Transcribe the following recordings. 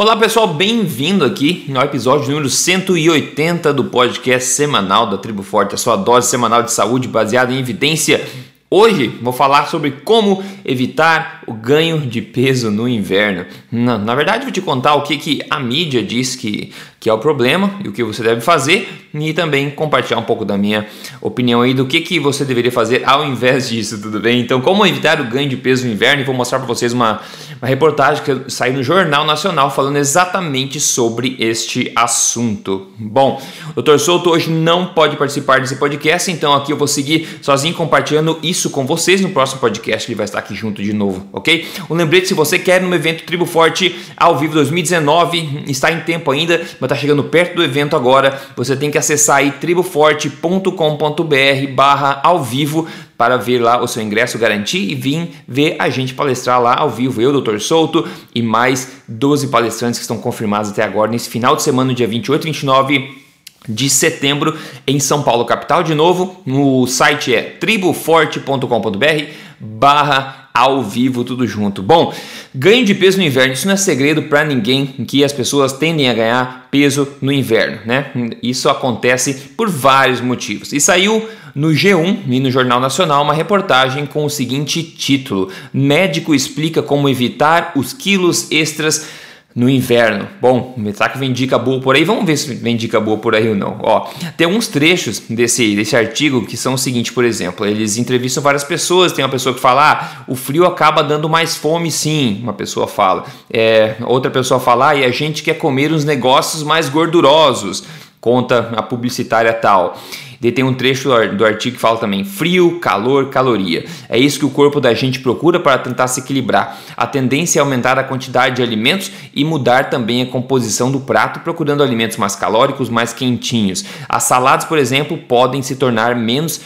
Olá pessoal, bem-vindo aqui no episódio número 180 do podcast semanal da Tribo Forte, a sua dose semanal de saúde baseada em evidência. Hoje vou falar sobre como evitar o ganho de peso no inverno. Na, na verdade, vou te contar o que, que a mídia diz que, que é o problema e o que você deve fazer e também compartilhar um pouco da minha opinião aí do que, que você deveria fazer ao invés disso, tudo bem? Então, como evitar o ganho de peso no inverno e vou mostrar para vocês uma, uma reportagem que saiu no Jornal Nacional falando exatamente sobre este assunto. Bom, o Dr. Souto hoje não pode participar desse podcast, então aqui eu vou seguir sozinho compartilhando isso com vocês no próximo podcast, ele vai estar aqui junto de novo, ok? Um lembrete, se você quer no evento Tribo Forte ao vivo 2019, está em tempo ainda, mas está chegando perto do evento agora, você tem que acessar aí triboforte.com.br barra ao vivo para ver lá o seu ingresso, garantir e vir ver a gente palestrar lá ao vivo. Eu, Dr. Souto e mais 12 palestrantes que estão confirmados até agora nesse final de semana, dia 28 e 29 de setembro em São Paulo, capital. De novo, o site é triboforte.com.br barra ao vivo, tudo junto. Bom, ganho de peso no inverno, isso não é segredo para ninguém que as pessoas tendem a ganhar peso no inverno, né? Isso acontece por vários motivos. E saiu no G1 e no Jornal Nacional uma reportagem com o seguinte título: Médico explica como evitar os quilos extras no inverno. Bom, será que vem dica boa por aí? Vamos ver se vem dica boa por aí ou não. Ó, tem alguns trechos desse, desse artigo que são o seguinte, por exemplo, eles entrevistam várias pessoas, tem uma pessoa que fala, ah, o frio acaba dando mais fome sim, uma pessoa fala. É, outra pessoa fala, ah, e a gente quer comer uns negócios mais gordurosos, conta a publicitária tal. Daí tem um trecho do artigo que fala também frio, calor, caloria. É isso que o corpo da gente procura para tentar se equilibrar. A tendência é aumentar a quantidade de alimentos e mudar também a composição do prato, procurando alimentos mais calóricos, mais quentinhos. As saladas, por exemplo, podem se tornar menos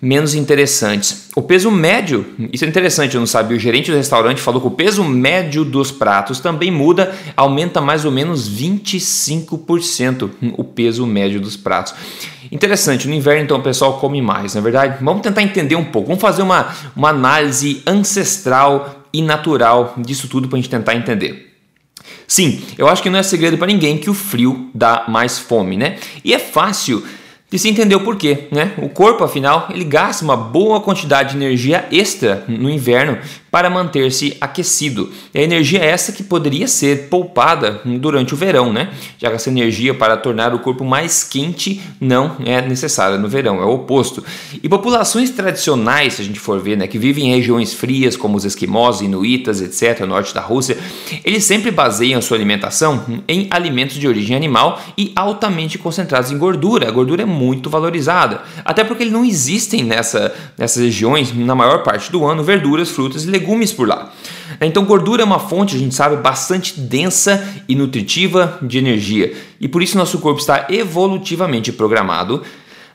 menos interessantes. O peso médio, isso é interessante, eu não sabia, o gerente do restaurante falou que o peso médio dos pratos também muda, aumenta mais ou menos 25% o peso médio dos pratos. Interessante, no inverno então o pessoal come mais, na é verdade? Vamos tentar entender um pouco, vamos fazer uma, uma análise ancestral e natural disso tudo para a gente tentar entender. Sim, eu acho que não é segredo para ninguém que o frio dá mais fome, né? E é fácil de se entender o porquê, né? O corpo, afinal, ele gasta uma boa quantidade de energia extra no inverno para manter-se aquecido. E a energia é essa que poderia ser poupada durante o verão, né? Já que essa energia para tornar o corpo mais quente não é necessária no verão, é o oposto. E populações tradicionais, se a gente for ver, né, que vivem em regiões frias, como os esquimós, inuitas, etc., norte da Rússia, eles sempre baseiam sua alimentação em alimentos de origem animal e altamente concentrados em gordura. A gordura é muito valorizada, até porque não existem nessa, nessas regiões, na maior parte do ano, verduras, frutas e legumes por lá. Então, gordura é uma fonte, a gente sabe, bastante densa e nutritiva de energia, e por isso nosso corpo está evolutivamente programado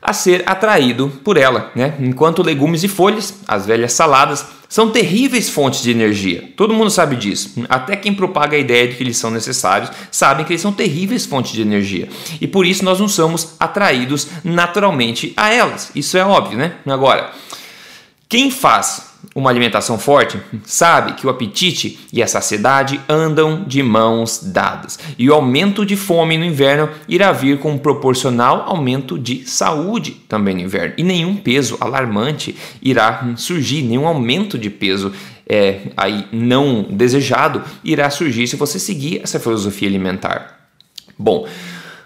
a ser atraído por ela, né? Enquanto legumes e folhas, as velhas saladas, são terríveis fontes de energia. Todo mundo sabe disso. Até quem propaga a ideia de que eles são necessários sabem que eles são terríveis fontes de energia. E por isso nós não somos atraídos naturalmente a elas. Isso é óbvio, né? Agora, quem faz uma alimentação forte sabe que o apetite e a saciedade andam de mãos dadas. E o aumento de fome no inverno irá vir com um proporcional aumento de saúde também no inverno. E nenhum peso alarmante irá surgir, nenhum aumento de peso é, aí não desejado irá surgir se você seguir essa filosofia alimentar. Bom,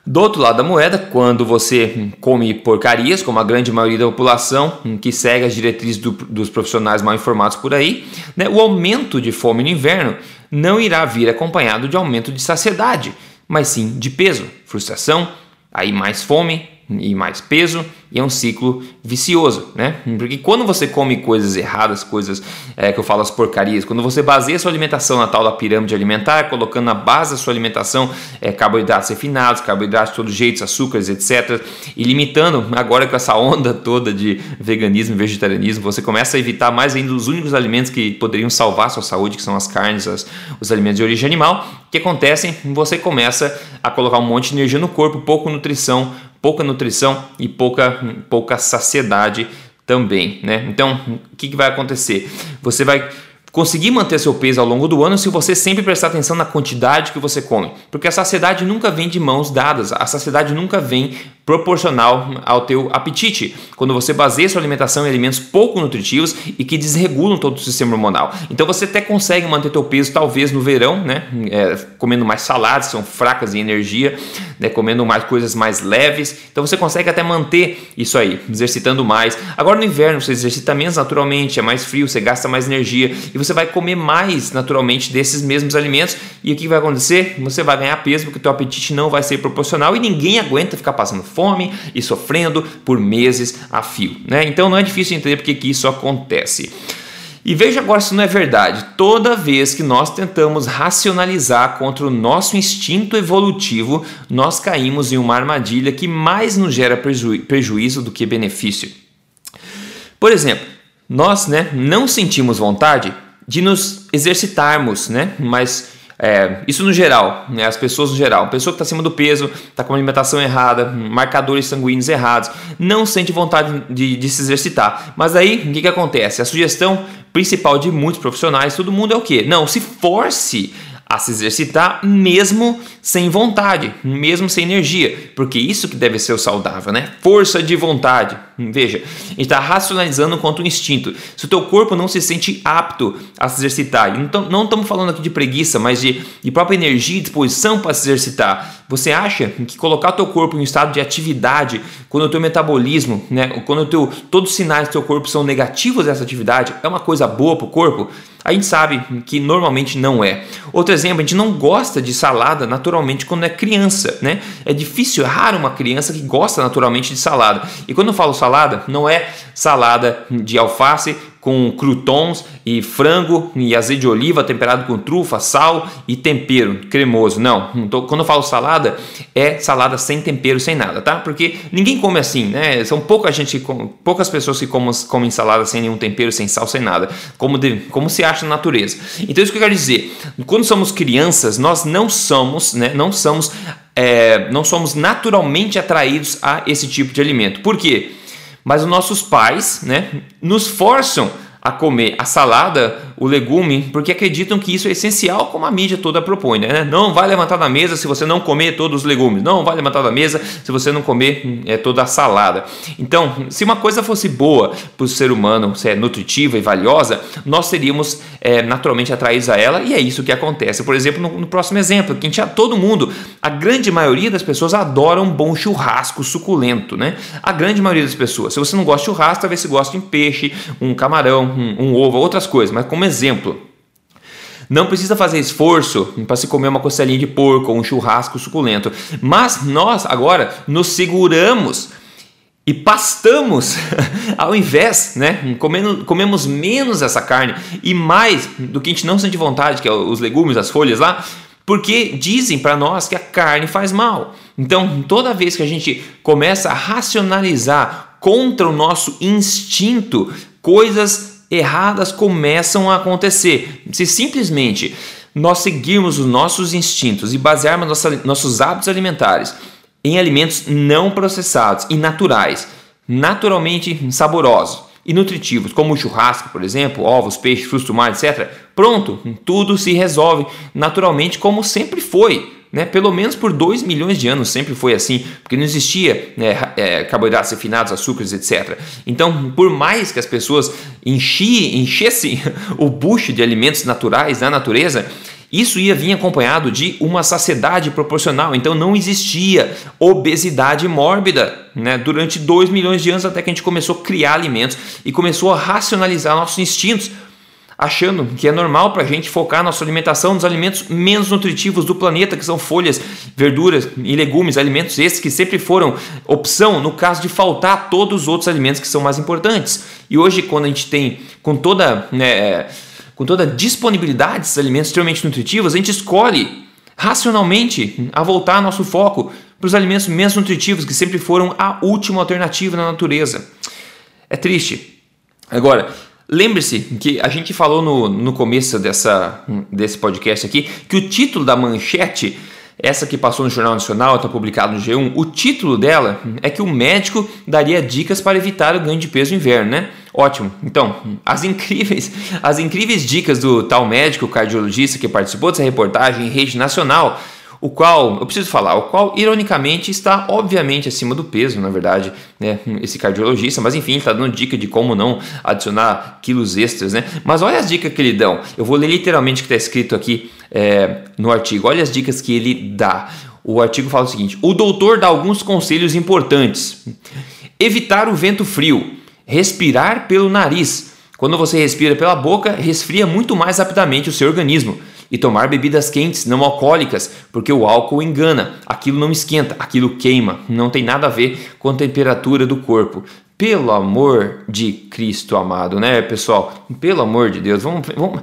do outro lado da moeda, quando você come porcarias, como a grande maioria da população, que segue as diretrizes do, dos profissionais mal informados por aí, né, o aumento de fome no inverno não irá vir acompanhado de aumento de saciedade, mas sim de peso, frustração, aí mais fome, e mais peso, e é um ciclo vicioso, né? Porque quando você come coisas erradas, coisas é, que eu falo as porcarias, quando você baseia sua alimentação na tal da pirâmide alimentar, colocando na base da sua alimentação é, carboidratos refinados, carboidratos de todos jeitos, açúcares, etc., e limitando, agora com essa onda toda de veganismo e vegetarianismo, você começa a evitar mais ainda os únicos alimentos que poderiam salvar sua saúde, que são as carnes, as, os alimentos de origem animal, que acontecem? Você começa a colocar um monte de energia no corpo, pouco nutrição, pouca nutrição e pouca, pouca saciedade também, né? Então, o que, que vai acontecer? Você vai conseguir manter seu peso ao longo do ano se você sempre prestar atenção na quantidade que você come. Porque a saciedade nunca vem de mãos dadas, a saciedade nunca vem proporcional ao teu apetite. Quando você baseia sua alimentação em alimentos pouco nutritivos e que desregulam todo o sistema hormonal. Então você até consegue manter teu peso talvez no verão, né? É, comendo mais saladas, são fracas em energia, né? comendo mais coisas mais leves. Então você consegue até manter isso aí, exercitando mais. Agora no inverno você exercita menos naturalmente, é mais frio, você gasta mais energia e você vai comer mais naturalmente desses mesmos alimentos. E o que vai acontecer? Você vai ganhar peso porque o teu apetite não vai ser proporcional e ninguém aguenta ficar passando fome e sofrendo por meses a fio. Né? Então não é difícil entender porque que isso acontece. E veja agora se não é verdade. Toda vez que nós tentamos racionalizar contra o nosso instinto evolutivo, nós caímos em uma armadilha que mais nos gera preju prejuízo do que benefício. Por exemplo, nós né, não sentimos vontade de nos exercitarmos, né? Mas é, isso no geral, né? as pessoas no geral. Uma pessoa que está acima do peso, está com uma alimentação errada, marcadores sanguíneos errados, não sente vontade de, de se exercitar. Mas aí, o que, que acontece? A sugestão principal de muitos profissionais, todo mundo é o quê? Não, se force a se exercitar mesmo sem vontade, mesmo sem energia, porque isso que deve ser o saudável, né? Força de vontade. Veja, a gente está racionalizando quanto um instinto. Se o teu corpo não se sente apto a se exercitar, não estamos falando aqui de preguiça, mas de, de própria energia e disposição para se exercitar. Você acha que colocar o teu corpo em um estado de atividade, quando o teu metabolismo, né, quando o teu, todos os sinais do teu corpo são negativos dessa atividade, é uma coisa boa para o corpo? A gente sabe que normalmente não é. Outro exemplo, a gente não gosta de salada naturalmente quando é criança, né? É difícil, é raro uma criança que gosta naturalmente de salada. E quando eu falo salada, não é salada de alface com croutons e frango e azeite de oliva temperado com trufa, sal e tempero cremoso. Não, quando eu falo salada, é salada sem tempero, sem nada, tá? Porque ninguém come assim, né? São pouca gente, poucas pessoas que comem, comem salada sem nenhum tempero, sem sal, sem nada, como, de, como se acha na natureza. Então isso que eu quero dizer, quando somos crianças, nós não somos, né? Não somos, é, não somos naturalmente atraídos a esse tipo de alimento. Por quê? Mas os nossos pais, né, nos forçam a comer a salada o legume porque acreditam que isso é essencial, como a mídia toda propõe. Né? Não vai levantar da mesa se você não comer todos os legumes. Não vai levantar da mesa se você não comer é, toda a salada. Então, se uma coisa fosse boa para o ser humano, se é nutritiva e valiosa, nós seríamos é, naturalmente atraídos a ela e é isso que acontece. Por exemplo, no, no próximo exemplo, que tinha todo mundo, a grande maioria das pessoas adoram um bom churrasco suculento. Né? A grande maioria das pessoas. Se você não gosta de churrasco, talvez você goste de um peixe, um camarão, um, um ovo, outras coisas. Mas como exemplo. Não precisa fazer esforço para se comer uma costelinha de porco ou um churrasco suculento, mas nós agora nos seguramos e pastamos ao invés, né? Comendo, comemos menos essa carne e mais do que a gente não sente vontade, que é os legumes, as folhas lá, porque dizem para nós que a carne faz mal. Então, toda vez que a gente começa a racionalizar contra o nosso instinto coisas erradas começam a acontecer. Se simplesmente nós seguirmos os nossos instintos e basearmos nossa, nossos hábitos alimentares em alimentos não processados e naturais, naturalmente saborosos e nutritivos, como churrasco, por exemplo, ovos, peixes, frutos do mar, etc., pronto, tudo se resolve naturalmente como sempre foi. Né? Pelo menos por 2 milhões de anos sempre foi assim, porque não existia né, é, carboidratos refinados, açúcares, etc. Então, por mais que as pessoas enchi, enchessem o bucho de alimentos naturais da natureza, isso ia vir acompanhado de uma saciedade proporcional, então não existia obesidade mórbida né? durante 2 milhões de anos até que a gente começou a criar alimentos e começou a racionalizar nossos instintos achando que é normal para a gente focar nossa alimentação nos alimentos menos nutritivos do planeta, que são folhas, verduras e legumes, alimentos esses que sempre foram opção no caso de faltar todos os outros alimentos que são mais importantes. E hoje, quando a gente tem com toda, né, com toda a disponibilidade desses alimentos extremamente nutritivos, a gente escolhe racionalmente a voltar nosso foco para os alimentos menos nutritivos, que sempre foram a última alternativa na natureza. É triste. Agora, Lembre-se que a gente falou no, no começo dessa, desse podcast aqui que o título da manchete essa que passou no Jornal Nacional, está publicado no G1, o título dela é que o médico daria dicas para evitar o ganho de peso no inverno, né? Ótimo. Então, as incríveis, as incríveis dicas do tal médico cardiologista que participou dessa reportagem em rede nacional o qual, eu preciso falar, o qual ironicamente está obviamente acima do peso, na verdade, né, esse cardiologista, mas enfim, está dando dica de como não adicionar quilos extras, né? Mas olha as dicas que ele dão, eu vou ler literalmente o que está escrito aqui é, no artigo, olha as dicas que ele dá. O artigo fala o seguinte: o doutor dá alguns conselhos importantes. Evitar o vento frio, respirar pelo nariz. Quando você respira pela boca, resfria muito mais rapidamente o seu organismo e tomar bebidas quentes, não alcoólicas, porque o álcool engana, aquilo não esquenta, aquilo queima, não tem nada a ver com a temperatura do corpo. Pelo amor de Cristo amado, né, pessoal? Pelo amor de Deus, vamos. vamos...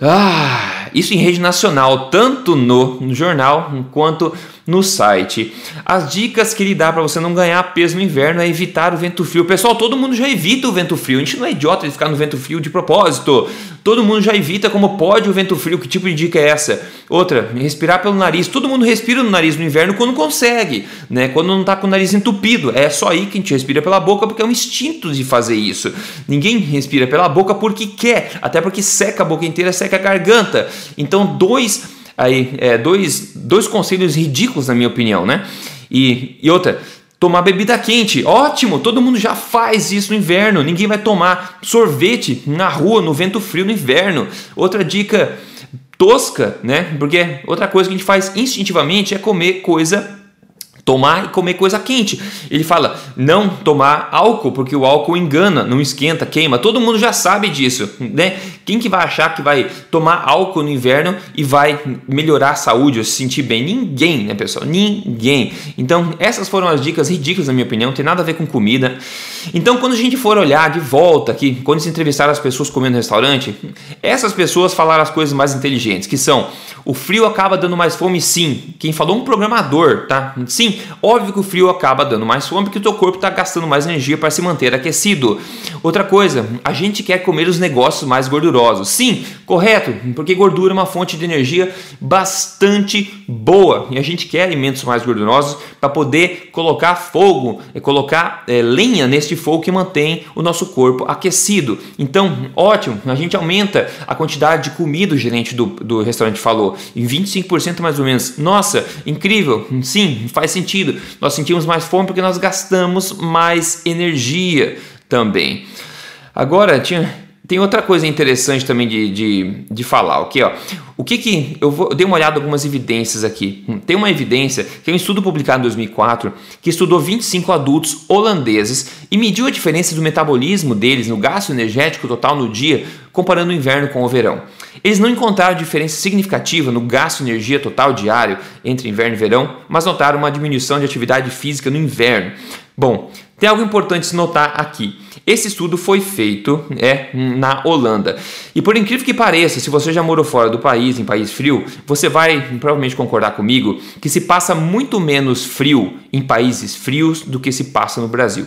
Ah, isso em rede nacional, tanto no, no jornal quanto no site. As dicas que ele dá para você não ganhar peso no inverno é evitar o vento frio. Pessoal, todo mundo já evita o vento frio. A gente não é idiota de ficar no vento frio de propósito. Todo mundo já evita como pode o vento frio. Que tipo de dica é essa? Outra, respirar pelo nariz. Todo mundo respira no nariz no inverno quando consegue, né? Quando não está com o nariz entupido. É só aí que a gente respira pela boca porque é um instinto de fazer isso. Ninguém respira pela boca porque quer, até porque seca a boca inteira, seca a garganta. Então, dois aí é, dois, dois conselhos ridículos, na minha opinião, né? E, e outra, tomar bebida quente. Ótimo, todo mundo já faz isso no inverno. Ninguém vai tomar sorvete na rua, no vento frio no inverno. Outra dica tosca, né? Porque outra coisa que a gente faz instintivamente é comer coisa tomar e comer coisa quente. Ele fala não tomar álcool porque o álcool engana, não esquenta, queima. Todo mundo já sabe disso, né? Quem que vai achar que vai tomar álcool no inverno e vai melhorar a saúde ou se sentir bem? Ninguém, né, pessoal? Ninguém. Então, essas foram as dicas ridículas na minha opinião, não tem nada a ver com comida. Então, quando a gente for olhar de volta aqui, quando se entrevistar as pessoas comendo no restaurante, essas pessoas falaram as coisas mais inteligentes, que são o frio acaba dando mais fome, sim. Quem falou um programador, tá? Sim, óbvio que o frio acaba dando mais fome porque o teu corpo está gastando mais energia para se manter aquecido. Outra coisa, a gente quer comer os negócios mais gordurosos. Sim, correto, porque gordura é uma fonte de energia bastante boa e a gente quer alimentos mais gordurosos para poder colocar fogo, e colocar é, lenha neste fogo que mantém o nosso corpo aquecido. Então, ótimo, a gente aumenta a quantidade de comida, o gerente do, do restaurante falou em 25% mais ou menos. Nossa, incrível! Sim, faz sentido. Nós sentimos mais fome porque nós gastamos mais energia também. Agora, tinha, tem outra coisa interessante também de, de, de falar, ok? Ó. O que que. Eu, vou, eu dei uma olhada em algumas evidências aqui. Hum, tem uma evidência que é um estudo publicado em 2004 que estudou 25 adultos holandeses e mediu a diferença do metabolismo deles no gasto energético total no dia, comparando o inverno com o verão. Eles não encontraram diferença significativa no gasto de energia total diário entre inverno e verão, mas notaram uma diminuição de atividade física no inverno. Bom, tem algo importante se notar aqui. Esse estudo foi feito é, na Holanda. E por incrível que pareça, se você já morou fora do país, em país frio, você vai provavelmente concordar comigo que se passa muito menos frio em países frios do que se passa no Brasil.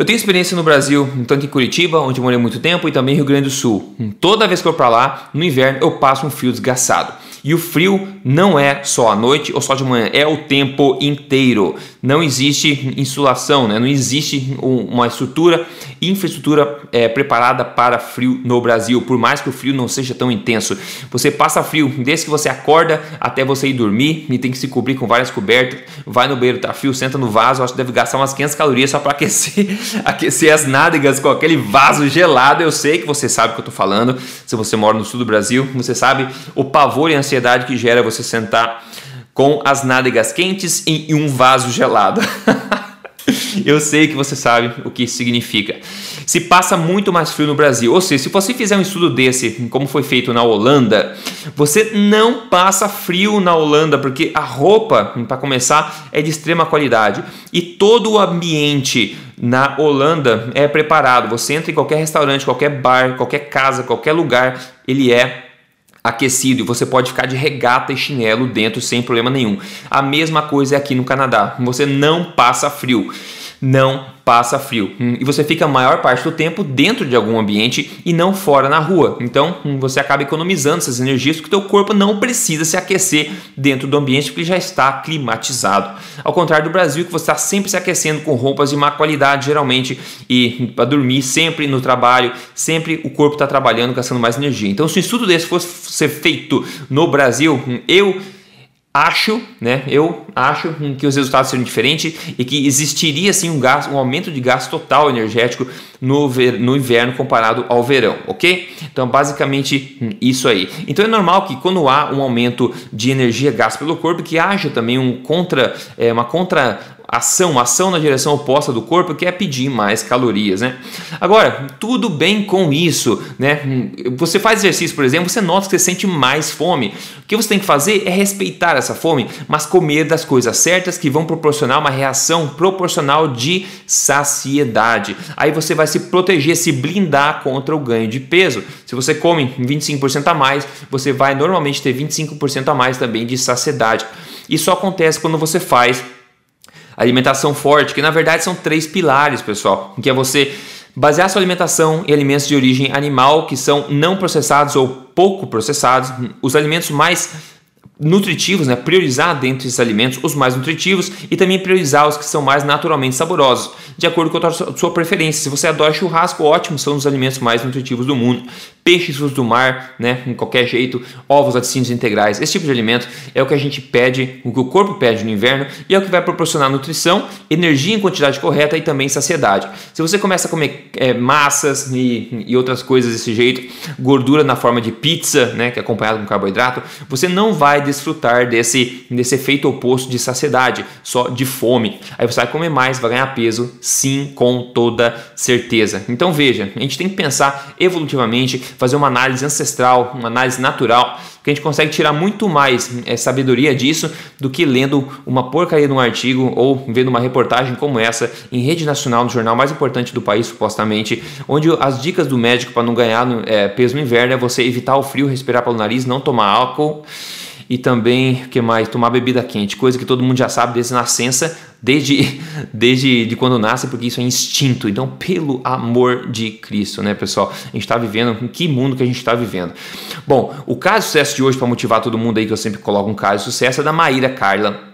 Eu tenho experiência no Brasil, tanto em Curitiba, onde morei muito tempo, e também Rio Grande do Sul. Toda vez que eu vou para lá, no inverno, eu passo um frio desgraçado. E o frio não é só à noite ou só de manhã, é o tempo inteiro. Não existe insulação, né? não existe uma estrutura, infraestrutura é, preparada para frio no Brasil, por mais que o frio não seja tão intenso. Você passa frio desde que você acorda até você ir dormir e tem que se cobrir com várias cobertas. Vai no banheiro, tá frio, senta no vaso, acho que deve gastar umas 500 calorias só para aquecer, aquecer as nádegas com aquele vaso gelado. Eu sei que você sabe o que eu tô falando. Se você mora no sul do Brasil, você sabe o pavor e a ansiedade que gera você sentar com as nádegas quentes em um vaso gelado. Eu sei que você sabe o que isso significa. Se passa muito mais frio no Brasil, ou seja, se você fizer um estudo desse, como foi feito na Holanda, você não passa frio na Holanda, porque a roupa, para começar, é de extrema qualidade e todo o ambiente na Holanda é preparado. Você entra em qualquer restaurante, qualquer bar, qualquer casa, qualquer lugar, ele é aquecido e você pode ficar de regata e chinelo dentro sem problema nenhum. A mesma coisa é aqui no Canadá, você não passa frio. Não passa frio. Hum, e você fica a maior parte do tempo dentro de algum ambiente e não fora na rua. Então hum, você acaba economizando essas energias porque o teu corpo não precisa se aquecer dentro do ambiente porque já está climatizado. Ao contrário do Brasil, que você está sempre se aquecendo com roupas de má qualidade, geralmente, e para dormir sempre no trabalho, sempre o corpo está trabalhando, gastando mais energia. Então, se um estudo desse fosse ser feito no Brasil, hum, eu acho, né? Eu acho que os resultados seriam diferentes e que existiria sim um gasto, um aumento de gasto total energético no, ver, no inverno comparado ao verão, ok? Então basicamente isso aí. Então é normal que quando há um aumento de energia gasta pelo corpo que haja também um contra, é, uma contra ação, ação na direção oposta do corpo, que é pedir mais calorias, né? Agora, tudo bem com isso, né? Você faz exercício, por exemplo, você nota que você sente mais fome. O que você tem que fazer é respeitar essa fome, mas comer das coisas certas que vão proporcionar uma reação proporcional de saciedade. Aí você vai se proteger, se blindar contra o ganho de peso. Se você come 25% a mais, você vai normalmente ter 25% a mais também de saciedade. Isso acontece quando você faz alimentação forte, que na verdade são três pilares, pessoal, que é você basear sua alimentação em alimentos de origem animal que são não processados ou pouco processados, os alimentos mais nutritivos, né? priorizar dentro desses alimentos os mais nutritivos e também priorizar os que são mais naturalmente saborosos, de acordo com a sua preferência. Se você adora churrasco, ótimo, são os alimentos mais nutritivos do mundo peixes do mar, né, em qualquer jeito, ovos laticínios integrais. Esse tipo de alimento é o que a gente pede, o que o corpo pede no inverno e é o que vai proporcionar nutrição, energia em quantidade correta e também saciedade. Se você começa a comer é, massas e, e, outras coisas desse jeito, gordura na forma de pizza, né, que é acompanhado com carboidrato, você não vai desfrutar desse, desse efeito oposto de saciedade, só de fome. Aí você vai comer mais, vai ganhar peso, sim, com toda certeza. Então veja, a gente tem que pensar evolutivamente fazer uma análise ancestral, uma análise natural, que a gente consegue tirar muito mais é, sabedoria disso do que lendo uma porcaria de um artigo ou vendo uma reportagem como essa em rede nacional no jornal mais importante do país, supostamente, onde as dicas do médico para não ganhar é, peso no inverno é você evitar o frio, respirar pelo nariz, não tomar álcool e também, que mais? Tomar bebida quente, coisa que todo mundo já sabe desde nascença, desde, desde de quando nasce, porque isso é instinto. Então, pelo amor de Cristo, né, pessoal? A gente está vivendo, em que mundo que a gente está vivendo? Bom, o caso de sucesso de hoje, para motivar todo mundo aí, que eu sempre coloco um caso de sucesso, é da Maíra Carla.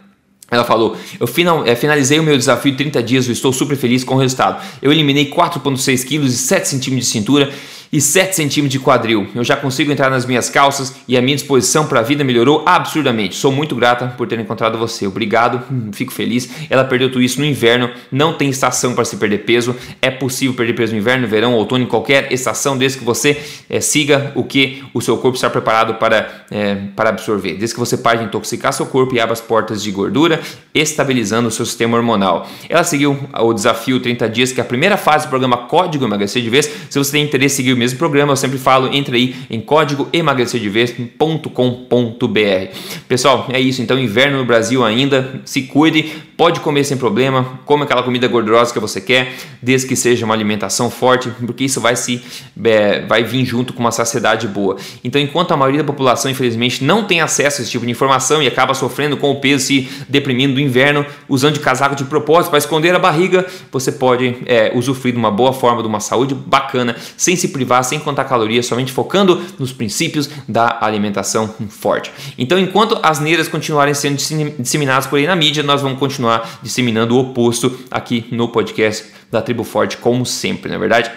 Ela falou: Eu é, finalizei o meu desafio de 30 dias e estou super feliz com o resultado. Eu eliminei 4,6 quilos e 7 centímetros de cintura e 7 centímetros de quadril. Eu já consigo entrar nas minhas calças e a minha disposição para a vida melhorou absurdamente. Sou muito grata por ter encontrado você. Obrigado, hum, fico feliz. Ela perdeu tudo isso no inverno, não tem estação para se perder peso. É possível perder peso no inverno, verão, outono, em qualquer estação, desde que você é, siga o que o seu corpo está preparado para, é, para absorver. Desde que você pare de intoxicar seu corpo e abra as portas de gordura, estabilizando o seu sistema hormonal. Ela seguiu o desafio 30 dias, que é a primeira fase do programa Código Emagrecer de Vez. Se você tem interesse em seguir o mesmo programa, eu sempre falo, entre aí em código emagrecerdevez.com.br. Pessoal, é isso. Então, inverno no Brasil ainda, se cuide, pode comer sem problema, come aquela comida gordurosa que você quer, desde que seja uma alimentação forte, porque isso vai se é, vai vir junto com uma saciedade boa. Então, enquanto a maioria da população, infelizmente, não tem acesso a esse tipo de informação e acaba sofrendo com o peso, se deprimindo do inverno, usando de casaco de propósito para esconder a barriga, você pode é, usufruir de uma boa forma, de uma saúde bacana, sem se privar privar sem contar calorias, somente focando nos princípios da alimentação forte. Então, enquanto as neiras continuarem sendo disseminadas por aí na mídia, nós vamos continuar disseminando o oposto aqui no podcast da Tribo Forte, como sempre, não é verdade?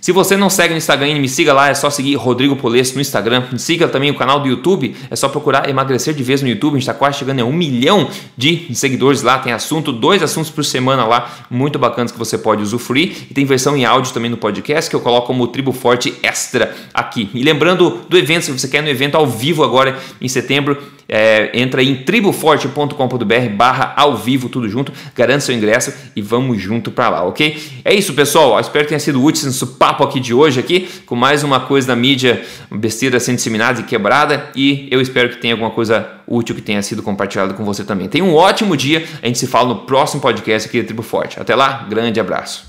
Se você não segue no Instagram, me siga lá, é só seguir Rodrigo Polesso no Instagram. Siga também o canal do YouTube, é só procurar emagrecer de vez no YouTube. A gente está quase chegando a um milhão de seguidores lá. Tem assunto, dois assuntos por semana lá, muito bacanas que você pode usufruir. E tem versão em áudio também no podcast que eu coloco como Tribo Forte Extra aqui. E lembrando do evento, se você quer no evento ao vivo agora em setembro, é, entra em triboforte.com.br barra ao vivo, tudo junto, garante seu ingresso e vamos junto para lá, ok? É isso, pessoal. Eu espero que tenha sido útil esse papo aqui de hoje, aqui, com mais uma coisa da mídia, besteira sendo disseminada e quebrada, e eu espero que tenha alguma coisa útil que tenha sido compartilhado com você também. Tenha um ótimo dia, a gente se fala no próximo podcast aqui da Tribo Forte. Até lá, grande abraço.